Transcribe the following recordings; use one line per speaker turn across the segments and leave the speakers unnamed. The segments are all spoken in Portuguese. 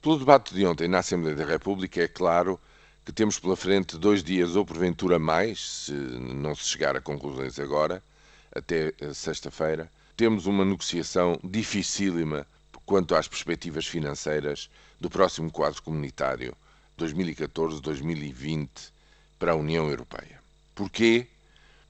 Pelo debate de ontem na Assembleia da República, é claro que temos pela frente dois dias, ou porventura mais, se não se chegar a conclusões agora, até sexta-feira. Temos uma negociação dificílima quanto às perspectivas financeiras do próximo quadro comunitário 2014-2020 para a União Europeia. Porquê?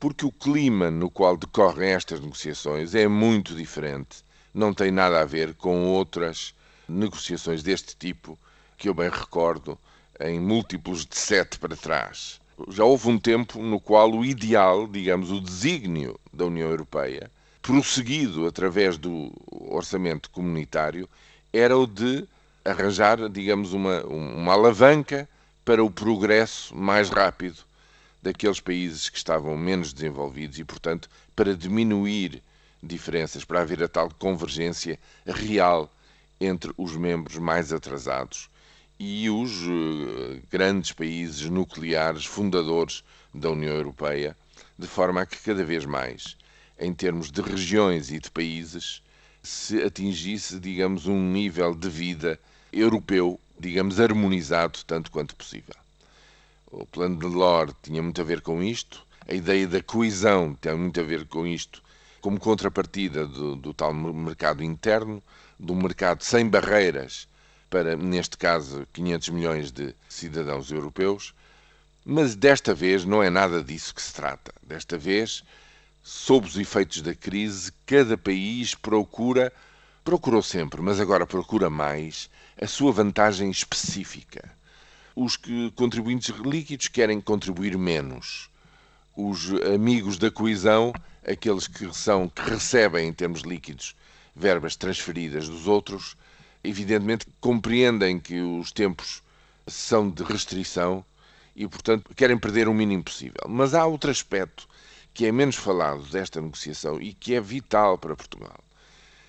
Porque o clima no qual decorrem estas negociações é muito diferente, não tem nada a ver com outras negociações deste tipo que eu bem recordo em múltiplos de sete para trás. Já houve um tempo no qual o ideal, digamos, o desígnio da União Europeia, prosseguido através do orçamento comunitário, era o de arranjar, digamos, uma, uma alavanca para o progresso mais rápido daqueles países que estavam menos desenvolvidos e, portanto, para diminuir diferenças, para haver a tal convergência real entre os membros mais atrasados e os uh, grandes países nucleares fundadores da União Europeia, de forma a que cada vez mais, em termos de regiões e de países, se atingisse, digamos, um nível de vida europeu, digamos, harmonizado tanto quanto possível. O plano de Delors tinha muito a ver com isto, a ideia da coesão tem muito a ver com isto, como contrapartida do, do tal mercado interno, do mercado sem barreiras para, neste caso, 500 milhões de cidadãos europeus, mas desta vez não é nada disso que se trata. Desta vez, sob os efeitos da crise, cada país procura, procurou sempre, mas agora procura mais, a sua vantagem específica. Os contribuintes líquidos querem contribuir menos. Os amigos da coesão, aqueles que são que recebem em termos líquidos verbas transferidas dos outros, evidentemente compreendem que os tempos são de restrição e, portanto, querem perder o mínimo possível. Mas há outro aspecto que é menos falado desta negociação e que é vital para Portugal.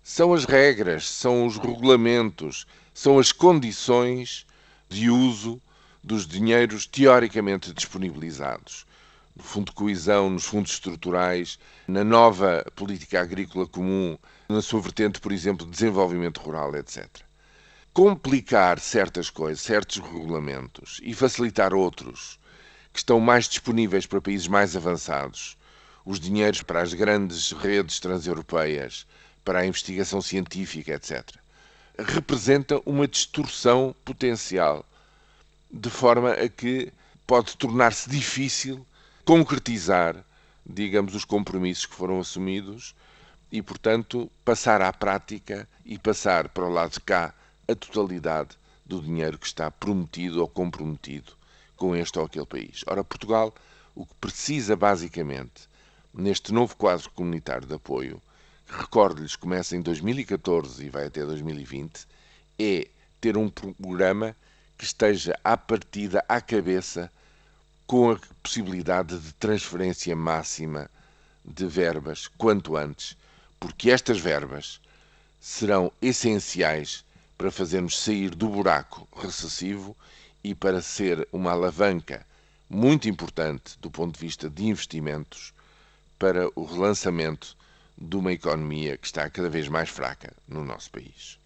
São as regras, são os regulamentos, são as condições de uso dos dinheiros teoricamente disponibilizados. No Fundo de Coesão, nos fundos estruturais, na nova política agrícola comum, na sua vertente, por exemplo, de desenvolvimento rural, etc. Complicar certas coisas, certos regulamentos e facilitar outros que estão mais disponíveis para países mais avançados, os dinheiros para as grandes redes transeuropeias, para a investigação científica, etc., representa uma distorção potencial, de forma a que pode tornar-se difícil concretizar, digamos, os compromissos que foram assumidos e, portanto, passar à prática e passar para o lado de cá a totalidade do dinheiro que está prometido ou comprometido com este ou aquele país. Ora, Portugal o que precisa basicamente neste novo quadro comunitário de apoio, que recordo-lhes começa em 2014 e vai até 2020, é ter um programa que esteja à partida, à cabeça, com a possibilidade de transferência máxima de verbas quanto antes porque estas verbas serão essenciais para fazermos sair do buraco recessivo e para ser uma alavanca muito importante do ponto de vista de investimentos para o relançamento de uma economia que está cada vez mais fraca no nosso país.